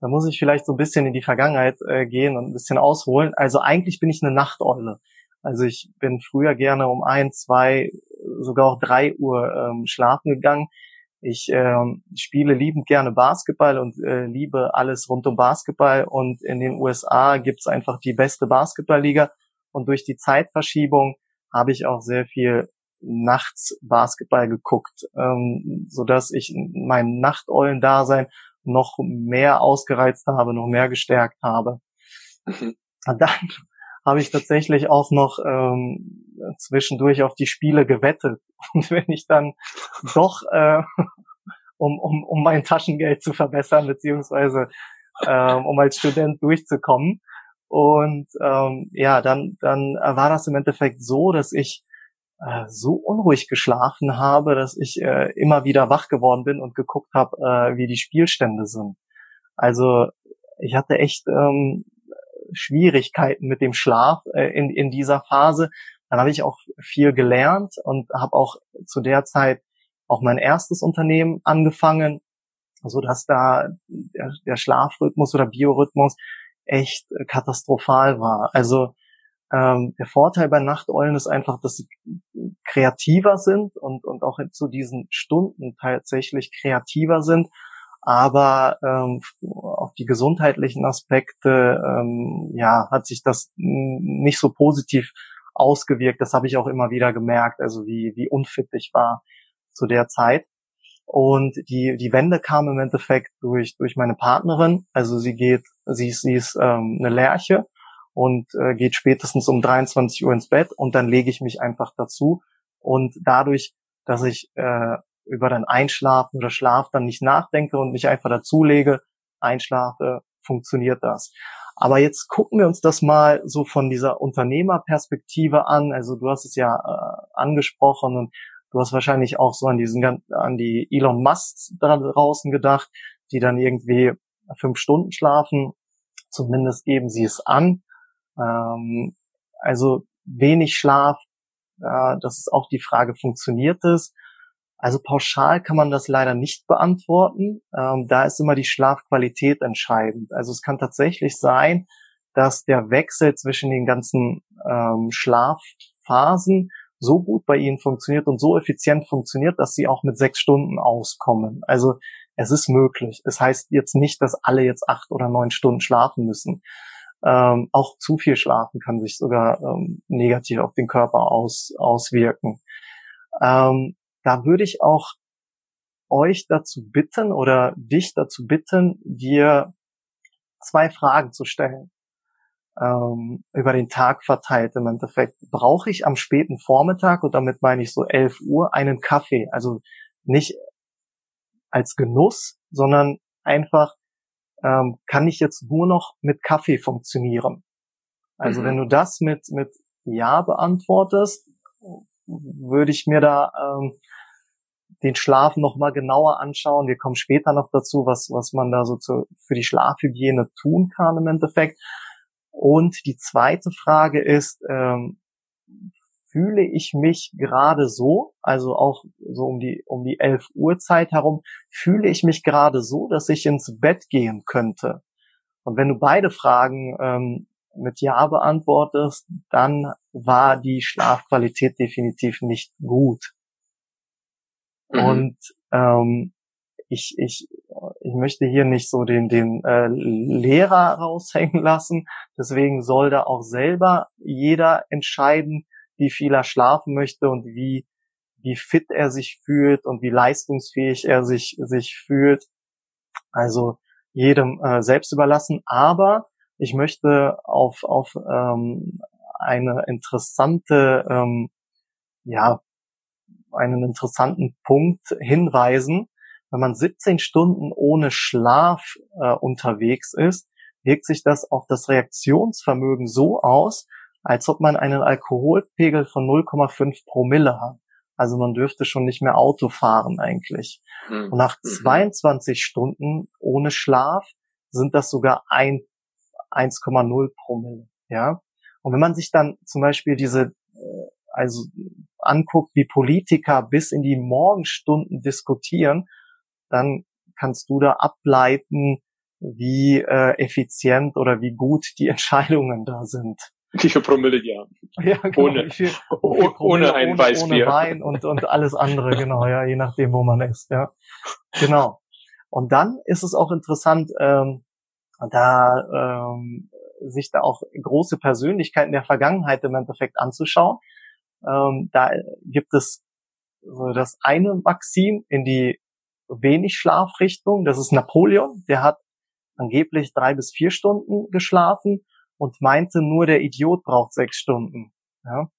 Da muss ich vielleicht so ein bisschen in die Vergangenheit äh, gehen und ein bisschen ausholen. Also eigentlich bin ich eine Nachteule. Also ich bin früher gerne um ein, zwei, sogar auch drei Uhr ähm, schlafen gegangen. Ich ähm, spiele liebend gerne Basketball und äh, liebe alles rund um Basketball. Und in den USA gibt's einfach die beste Basketballliga. Und durch die Zeitverschiebung habe ich auch sehr viel nachts Basketball geguckt, ähm, so dass ich mein Nachteulen-Dasein noch mehr ausgereizt habe, noch mehr gestärkt habe. Mhm. Und dann habe ich tatsächlich auch noch ähm, zwischendurch auf die Spiele gewettet. Und wenn ich dann doch, äh, um, um, um mein Taschengeld zu verbessern, beziehungsweise ähm, um als Student durchzukommen. Und ähm, ja, dann, dann war das im Endeffekt so, dass ich äh, so unruhig geschlafen habe, dass ich äh, immer wieder wach geworden bin und geguckt habe, äh, wie die Spielstände sind. Also ich hatte echt ähm, Schwierigkeiten mit dem Schlaf äh, in, in dieser Phase. Dann habe ich auch viel gelernt und habe auch zu der Zeit auch mein erstes Unternehmen angefangen, so dass da der, der Schlafrhythmus oder Biorhythmus echt katastrophal war. Also ähm, der Vorteil bei Nachteulen ist einfach, dass sie kreativer sind und, und auch zu diesen Stunden tatsächlich kreativer sind. Aber ähm, auf die gesundheitlichen Aspekte ähm, ja, hat sich das nicht so positiv ausgewirkt. Das habe ich auch immer wieder gemerkt, also wie, wie unfit ich war zu der Zeit. Und die, die Wende kam im Endeffekt durch, durch meine Partnerin. Also sie geht, sie ist, sie ist ähm, eine Lerche und äh, geht spätestens um 23 Uhr ins Bett und dann lege ich mich einfach dazu. Und dadurch, dass ich äh, über dann Einschlafen oder Schlaf dann nicht nachdenke und mich einfach dazulege, einschlafe, funktioniert das. Aber jetzt gucken wir uns das mal so von dieser Unternehmerperspektive an. Also du hast es ja äh, angesprochen und du hast wahrscheinlich auch so an diesen an die Elon Musk da draußen gedacht, die dann irgendwie fünf Stunden schlafen. Zumindest geben sie es an. Ähm, also wenig Schlaf, äh, das ist auch die Frage, funktioniert es? Also pauschal kann man das leider nicht beantworten. Ähm, da ist immer die Schlafqualität entscheidend. Also es kann tatsächlich sein, dass der Wechsel zwischen den ganzen ähm, Schlafphasen so gut bei ihnen funktioniert und so effizient funktioniert, dass sie auch mit sechs Stunden auskommen. Also es ist möglich. Es heißt jetzt nicht, dass alle jetzt acht oder neun Stunden schlafen müssen. Ähm, auch zu viel Schlafen kann sich sogar ähm, negativ auf den Körper aus, auswirken. Ähm, da würde ich auch euch dazu bitten oder dich dazu bitten, dir zwei Fragen zu stellen. Ähm, über den Tag verteilt im Endeffekt. Brauche ich am späten Vormittag, und damit meine ich so 11 Uhr, einen Kaffee? Also nicht als Genuss, sondern einfach ähm, kann ich jetzt nur noch mit Kaffee funktionieren. Also mhm. wenn du das mit, mit Ja beantwortest, würde ich mir da ähm, den Schlaf noch mal genauer anschauen. Wir kommen später noch dazu, was, was man da so zu, für die Schlafhygiene tun kann im Endeffekt. Und die zweite Frage ist, ähm, fühle ich mich gerade so, also auch so um die, um die 11 Uhr Zeit herum, fühle ich mich gerade so, dass ich ins Bett gehen könnte? Und wenn du beide Fragen ähm, mit Ja beantwortest, dann war die Schlafqualität definitiv nicht gut. Mhm. Und ähm, ich, ich, ich möchte hier nicht so den, den äh, Lehrer raushängen lassen. Deswegen soll da auch selber jeder entscheiden, wie viel er schlafen möchte und wie, wie fit er sich fühlt und wie leistungsfähig er sich, sich fühlt. Also jedem äh, selbst überlassen. Aber ich möchte auf, auf ähm, eine interessante, ähm, ja, einen interessanten Punkt hinweisen. Wenn man 17 Stunden ohne Schlaf äh, unterwegs ist, wirkt sich das auf das Reaktionsvermögen so aus, als ob man einen Alkoholpegel von 0,5 Promille hat. Also man dürfte schon nicht mehr Auto fahren eigentlich. Mhm. Und nach 22 mhm. Stunden ohne Schlaf sind das sogar 1,0 Promille. Ja. Und wenn man sich dann zum Beispiel diese, äh, also anguckt, wie Politiker bis in die Morgenstunden diskutieren, dann kannst du da ableiten, wie äh, effizient oder wie gut die Entscheidungen da sind. Wie viel Promille die haben. Ja, genau, ohne, viel, viel ohne ein ohne, Weißbier. Ohne Wein und, und alles andere, genau, ja, je nachdem, wo man ist, ja. Genau. Und dann ist es auch interessant, ähm, da ähm, sich da auch große Persönlichkeiten der Vergangenheit im Endeffekt anzuschauen. Ähm, da gibt es so das eine Maxim in die wenig Schlafrichtung, das ist Napoleon, der hat angeblich drei bis vier Stunden geschlafen und meinte nur, der Idiot braucht sechs Stunden. Ja?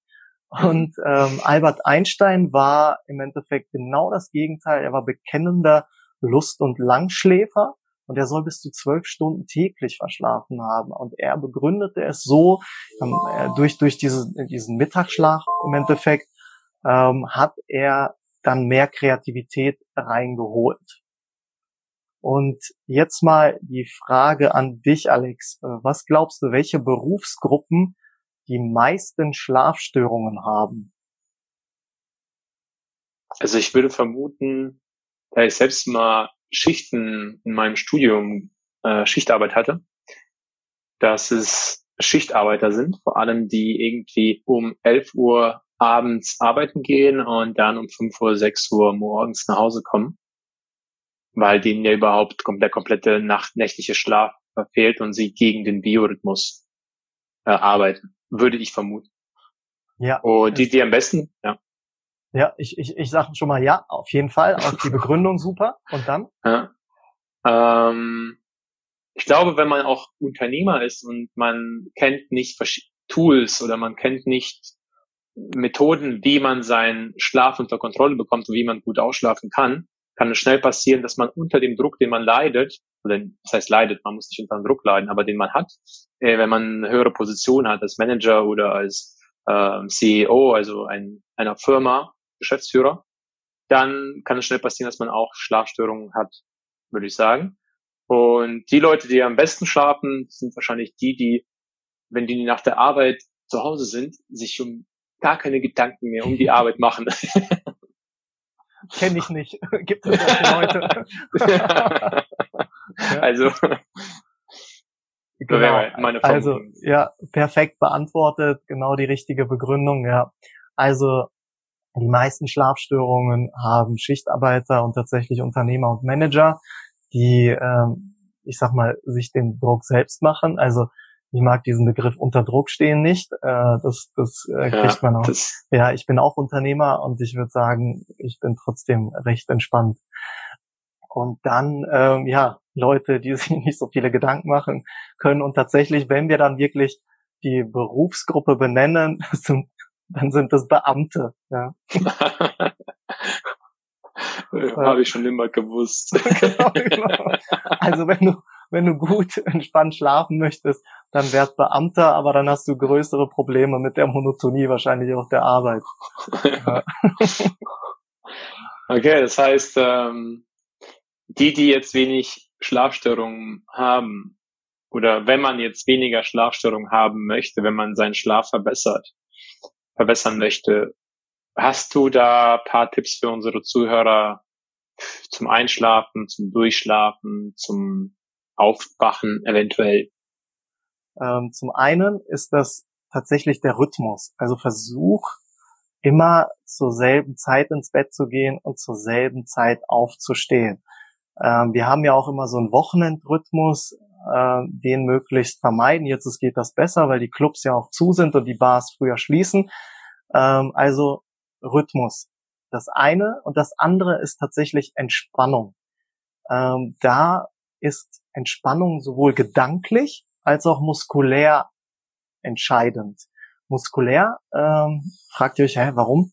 Und ähm, Albert Einstein war im Endeffekt genau das Gegenteil. Er war bekennender Lust- und Langschläfer und er soll bis zu zwölf Stunden täglich verschlafen haben. Und er begründete es so, ähm, durch, durch diese, diesen Mittagsschlaf im Endeffekt, ähm, hat er dann mehr Kreativität reingeholt. Und jetzt mal die Frage an dich, Alex. Äh, was glaubst du, welche Berufsgruppen die meisten Schlafstörungen haben? Also ich würde vermuten, da ich selbst mal Schichten in meinem Studium äh, Schichtarbeit hatte, dass es Schichtarbeiter sind, vor allem die irgendwie um 11 Uhr abends arbeiten gehen und dann um 5 Uhr, 6 Uhr morgens nach Hause kommen weil denen ja überhaupt der komplette Nacht, nächtliche Schlaf verfehlt und sie gegen den Biorhythmus äh, arbeiten, würde ich vermuten. Ja. Und die, die am besten, ja. Ja, ich, ich, ich sage schon mal ja, auf jeden Fall. Auch die Begründung super. Und dann? Ja. Ähm, ich glaube, wenn man auch Unternehmer ist und man kennt nicht Tools oder man kennt nicht Methoden, wie man seinen Schlaf unter Kontrolle bekommt und wie man gut ausschlafen kann, kann es schnell passieren, dass man unter dem Druck, den man leidet, oder das heißt leidet, man muss nicht unter dem Druck leiden, aber den man hat, äh, wenn man eine höhere Position hat als Manager oder als äh, CEO, also ein, einer Firma, Geschäftsführer, dann kann es schnell passieren, dass man auch Schlafstörungen hat, würde ich sagen. Und die Leute, die am besten schlafen, sind wahrscheinlich die, die, wenn die nach der Arbeit zu Hause sind, sich um gar keine Gedanken mehr um die Arbeit machen. Kenne ich nicht. Gibt es solche Leute? Also, genau. also ja, perfekt beantwortet, genau die richtige Begründung. Ja, also die meisten Schlafstörungen haben Schichtarbeiter und tatsächlich Unternehmer und Manager, die, ähm, ich sag mal, sich den Druck selbst machen. Also ich mag diesen Begriff unter Druck stehen nicht. Äh, das das äh, kriegt ja, man auch. Ja, ich bin auch Unternehmer und ich würde sagen, ich bin trotzdem recht entspannt. Und dann, ähm, ja, Leute, die sich nicht so viele Gedanken machen können. Und tatsächlich, wenn wir dann wirklich die Berufsgruppe benennen, sind, dann sind das Beamte. Ja. Habe ich schon immer gewusst. genau, genau. Also wenn du wenn du gut entspannt schlafen möchtest, dann werd Beamter, aber dann hast du größere Probleme mit der Monotonie wahrscheinlich auch der Arbeit. okay, das heißt, ähm, die, die jetzt wenig Schlafstörungen haben, oder wenn man jetzt weniger Schlafstörungen haben möchte, wenn man seinen Schlaf verbessert, verbessern möchte, hast du da paar Tipps für unsere Zuhörer zum Einschlafen, zum Durchschlafen, zum Aufwachen eventuell? Ähm, zum einen ist das tatsächlich der Rhythmus. Also versuch immer zur selben Zeit ins Bett zu gehen und zur selben Zeit aufzustehen. Ähm, wir haben ja auch immer so einen Wochenendrhythmus, äh, den möglichst vermeiden. Jetzt geht das besser, weil die Clubs ja auch zu sind und die Bars früher schließen. Ähm, also Rhythmus. Das eine und das andere ist tatsächlich Entspannung. Ähm, da ist Entspannung sowohl gedanklich als auch muskulär entscheidend. Muskulär, ähm, fragt ihr euch, hä, warum?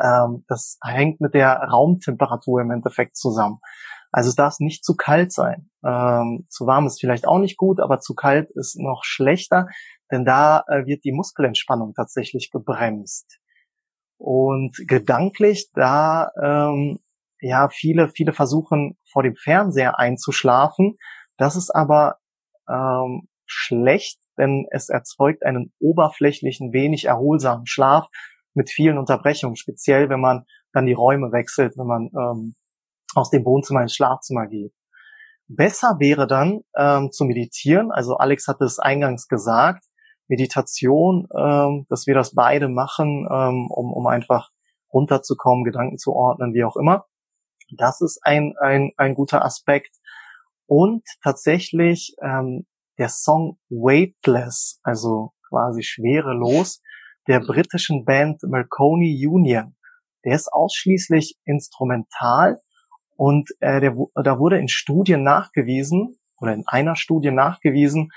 Ähm, das hängt mit der Raumtemperatur im Endeffekt zusammen. Also es darf nicht zu kalt sein. Ähm, zu warm ist vielleicht auch nicht gut, aber zu kalt ist noch schlechter, denn da äh, wird die Muskelentspannung tatsächlich gebremst. Und gedanklich, da ähm, ja viele, viele versuchen vor dem Fernseher einzuschlafen. Das ist aber ähm, schlecht, denn es erzeugt einen oberflächlichen, wenig erholsamen Schlaf mit vielen Unterbrechungen, speziell wenn man dann die Räume wechselt, wenn man ähm, aus dem Wohnzimmer ins Schlafzimmer geht. Besser wäre dann ähm, zu meditieren, also Alex hatte es eingangs gesagt, Meditation, ähm, dass wir das beide machen, ähm, um, um einfach runterzukommen, Gedanken zu ordnen, wie auch immer. Das ist ein, ein, ein guter Aspekt. Und tatsächlich ähm, der Song Weightless, also quasi schwerelos, der britischen Band Marconi Union. Der ist ausschließlich instrumental und äh, der, da wurde in Studien nachgewiesen oder in einer Studie nachgewiesen,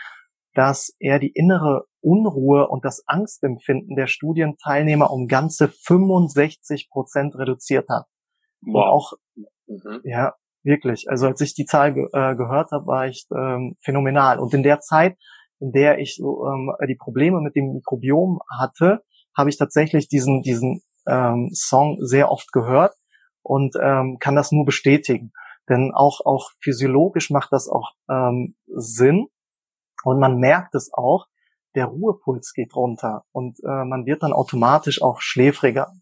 dass er die innere Unruhe und das Angstempfinden der Studienteilnehmer um ganze 65 Prozent reduziert hat. Wow. Und auch, mhm. ja, wirklich. Also als ich die Zahl ge äh, gehört habe, war ich ähm, phänomenal. Und in der Zeit, in der ich so, ähm, die Probleme mit dem Mikrobiom hatte, habe ich tatsächlich diesen, diesen ähm, Song sehr oft gehört und ähm, kann das nur bestätigen. Denn auch, auch physiologisch macht das auch ähm, Sinn. Und man merkt es auch, der Ruhepuls geht runter und äh, man wird dann automatisch auch schläfriger.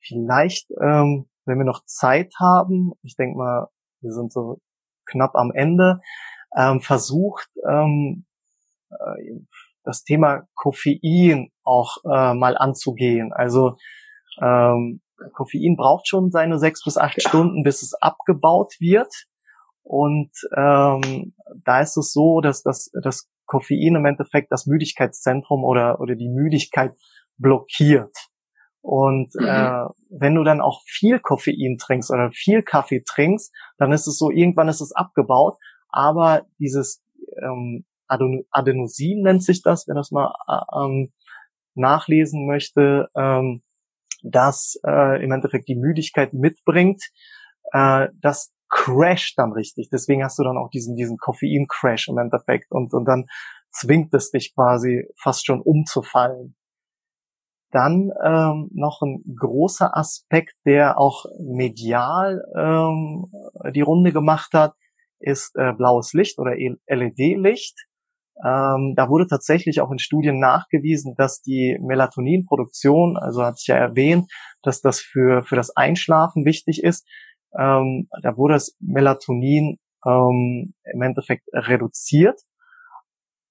Vielleicht ähm, wenn wir noch Zeit haben, ich denke mal, wir sind so knapp am Ende, ähm, versucht, ähm, äh, das Thema Koffein auch äh, mal anzugehen. Also ähm, Koffein braucht schon seine sechs bis acht Stunden, bis es abgebaut wird. Und ähm, da ist es so, dass das, das Koffein im Endeffekt das Müdigkeitszentrum oder, oder die Müdigkeit blockiert. Und mhm. äh, wenn du dann auch viel Koffein trinkst oder viel Kaffee trinkst, dann ist es so, irgendwann ist es abgebaut. Aber dieses ähm, Adenosin nennt sich das, wenn das mal äh, ähm, nachlesen möchte, ähm, das äh, im Endeffekt die Müdigkeit mitbringt, äh, das crasht dann richtig. Deswegen hast du dann auch diesen, diesen Koffein-Crash im Endeffekt und, und dann zwingt es dich quasi fast schon umzufallen. Dann ähm, noch ein großer Aspekt, der auch medial ähm, die Runde gemacht hat, ist äh, blaues Licht oder LED-Licht. Ähm, da wurde tatsächlich auch in Studien nachgewiesen, dass die Melatoninproduktion, also hatte ich ja erwähnt, dass das für, für das Einschlafen wichtig ist. Ähm, da wurde das Melatonin ähm, im Endeffekt reduziert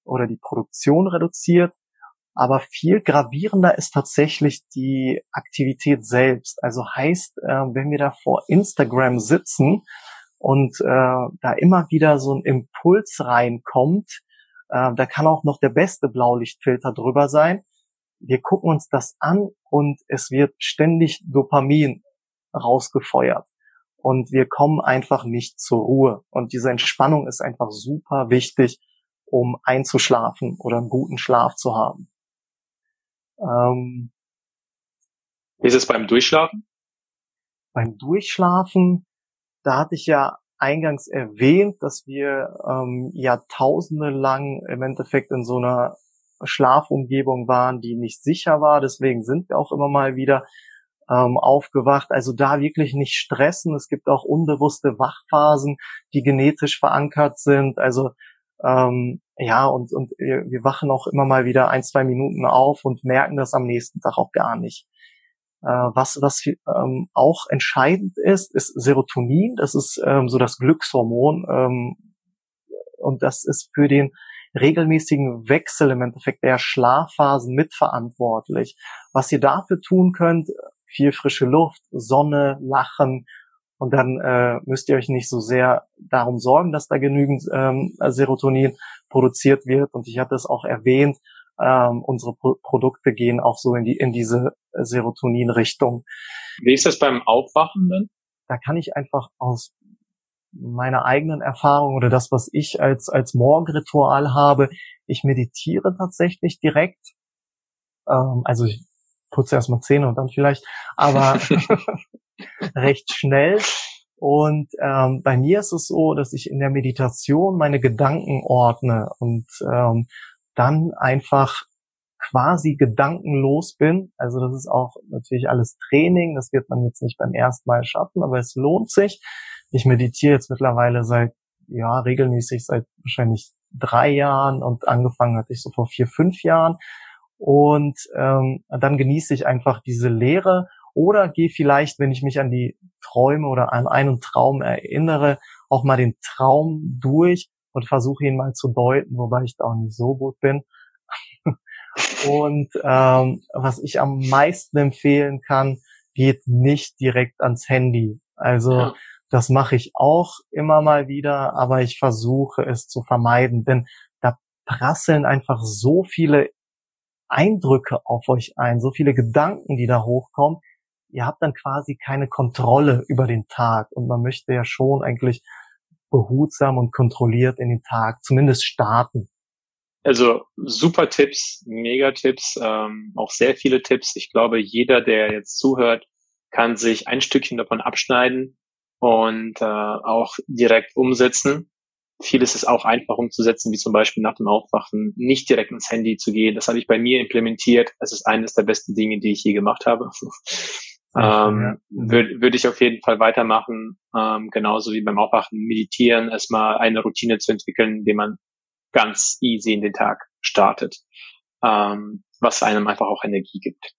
oder die Produktion reduziert. Aber viel gravierender ist tatsächlich die Aktivität selbst. Also heißt, äh, wenn wir da vor Instagram sitzen und äh, da immer wieder so ein Impuls reinkommt, äh, da kann auch noch der beste Blaulichtfilter drüber sein. Wir gucken uns das an und es wird ständig Dopamin rausgefeuert. Und wir kommen einfach nicht zur Ruhe. Und diese Entspannung ist einfach super wichtig, um einzuschlafen oder einen guten Schlaf zu haben. Ähm, Wie ist es beim Durchschlafen? Beim Durchschlafen, da hatte ich ja eingangs erwähnt, dass wir ähm, Jahrtausende lang im Endeffekt in so einer Schlafumgebung waren, die nicht sicher war. Deswegen sind wir auch immer mal wieder ähm, aufgewacht. Also da wirklich nicht stressen. Es gibt auch unbewusste Wachphasen, die genetisch verankert sind. Also ähm, ja, und, und wir wachen auch immer mal wieder ein, zwei Minuten auf und merken das am nächsten Tag auch gar nicht. Äh, was was ähm, auch entscheidend ist, ist Serotonin. Das ist ähm, so das Glückshormon. Ähm, und das ist für den regelmäßigen Wechsel im Endeffekt der Schlafphasen mitverantwortlich. Was ihr dafür tun könnt, viel frische Luft, Sonne, Lachen, und dann äh, müsst ihr euch nicht so sehr darum sorgen, dass da genügend ähm, Serotonin produziert wird. Und ich hatte es auch erwähnt, ähm, unsere Pro Produkte gehen auch so in die in diese Serotonin-Richtung. Wie ist das beim Aufwachen denn? Da kann ich einfach aus meiner eigenen Erfahrung oder das, was ich als als Morgenritual habe, ich meditiere tatsächlich direkt. Ähm, also ich putze erstmal Zähne und dann vielleicht, aber recht schnell. Und ähm, bei mir ist es so, dass ich in der Meditation meine Gedanken ordne und ähm, dann einfach quasi gedankenlos bin. Also das ist auch natürlich alles Training. Das wird man jetzt nicht beim ersten Mal schaffen, aber es lohnt sich. Ich meditiere jetzt mittlerweile seit, ja, regelmäßig seit wahrscheinlich drei Jahren und angefangen hatte ich so vor vier, fünf Jahren. Und ähm, dann genieße ich einfach diese Lehre oder gehe vielleicht, wenn ich mich an die Träume oder an einen Traum erinnere, auch mal den Traum durch und versuche ihn mal zu deuten, wobei ich da auch nicht so gut bin. und ähm, was ich am meisten empfehlen kann, geht nicht direkt ans Handy. Also ja. das mache ich auch immer mal wieder, aber ich versuche es zu vermeiden, denn da prasseln einfach so viele Eindrücke auf euch ein, so viele Gedanken, die da hochkommen. Ihr habt dann quasi keine Kontrolle über den Tag und man möchte ja schon eigentlich behutsam und kontrolliert in den Tag zumindest starten. Also super Tipps, mega Tipps, ähm, auch sehr viele Tipps. Ich glaube, jeder, der jetzt zuhört, kann sich ein Stückchen davon abschneiden und äh, auch direkt umsetzen. Vieles ist auch einfach umzusetzen, wie zum Beispiel nach dem Aufwachen nicht direkt ins Handy zu gehen. Das habe ich bei mir implementiert. Es ist eines der besten Dinge, die ich je gemacht habe. ähm, Würde würd ich auf jeden Fall weitermachen, ähm, genauso wie beim Aufwachen meditieren, erstmal eine Routine zu entwickeln, indem man ganz easy in den Tag startet, ähm, was einem einfach auch Energie gibt.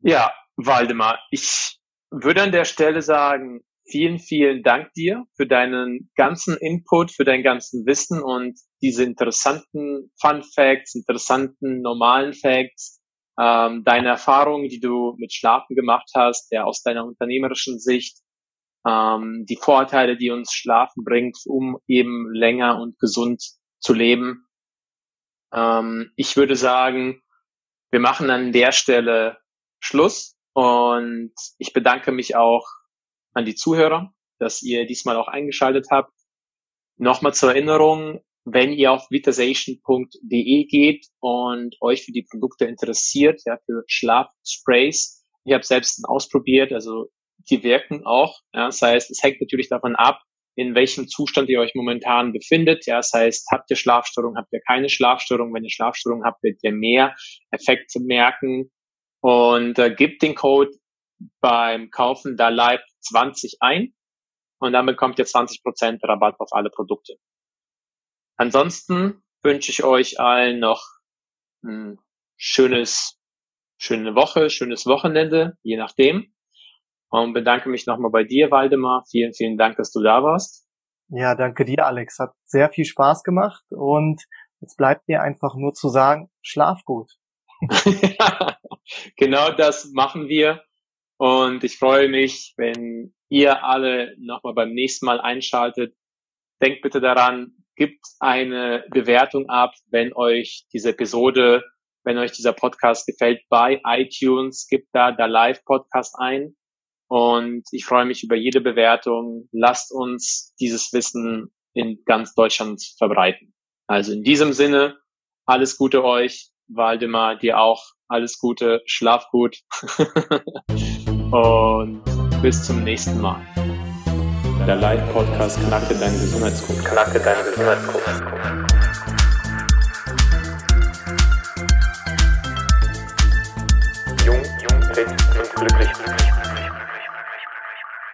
Ja, Waldemar, ich würde an der Stelle sagen, vielen, vielen Dank dir für deinen ganzen Input, für dein ganzen Wissen und diese interessanten Fun Facts, interessanten normalen Facts, ähm, deine Erfahrungen, die du mit Schlafen gemacht hast, der aus deiner unternehmerischen Sicht, ähm, die Vorteile, die uns Schlafen bringt, um eben länger und gesund zu leben. Ähm, ich würde sagen, wir machen an der Stelle Schluss und ich bedanke mich auch an die Zuhörer, dass ihr diesmal auch eingeschaltet habt. Nochmal zur Erinnerung, wenn ihr auf vitasation.de geht und euch für die Produkte interessiert, ja, für Schlafsprays, ich habe selbst ausprobiert, also die wirken auch. Ja, das heißt, es hängt natürlich davon ab, in welchem Zustand ihr euch momentan befindet. Ja, das heißt, habt ihr Schlafstörung, habt ihr keine Schlafstörung? Wenn ihr Schlafstörung habt, werdet ihr mehr Effekte merken und äh, gebt den Code beim Kaufen da live 20 ein und dann bekommt ihr 20% Rabatt auf alle Produkte. Ansonsten wünsche ich euch allen noch ein schönes, schöne Woche, schönes Wochenende, je nachdem. Und bedanke mich nochmal bei dir, Waldemar. Vielen, vielen Dank, dass du da warst. Ja, danke dir, Alex. Hat sehr viel Spaß gemacht und jetzt bleibt mir einfach nur zu sagen, schlaf gut. genau das machen wir. Und ich freue mich, wenn ihr alle nochmal beim nächsten Mal einschaltet. Denkt bitte daran, gibt eine Bewertung ab, wenn euch diese Episode, wenn euch dieser Podcast gefällt bei iTunes, gibt da der Live-Podcast ein. Und ich freue mich über jede Bewertung. Lasst uns dieses Wissen in ganz Deutschland verbreiten. Also in diesem Sinne, alles Gute euch. Waldemar, dir auch alles Gute, schlaf gut. Und bis zum nächsten Mal. Der Live-Podcast Knacke deinen Gesundheitscode. Knacke deinen Gesundheitscode. Jung, jung, fit und glücklich, glücklich.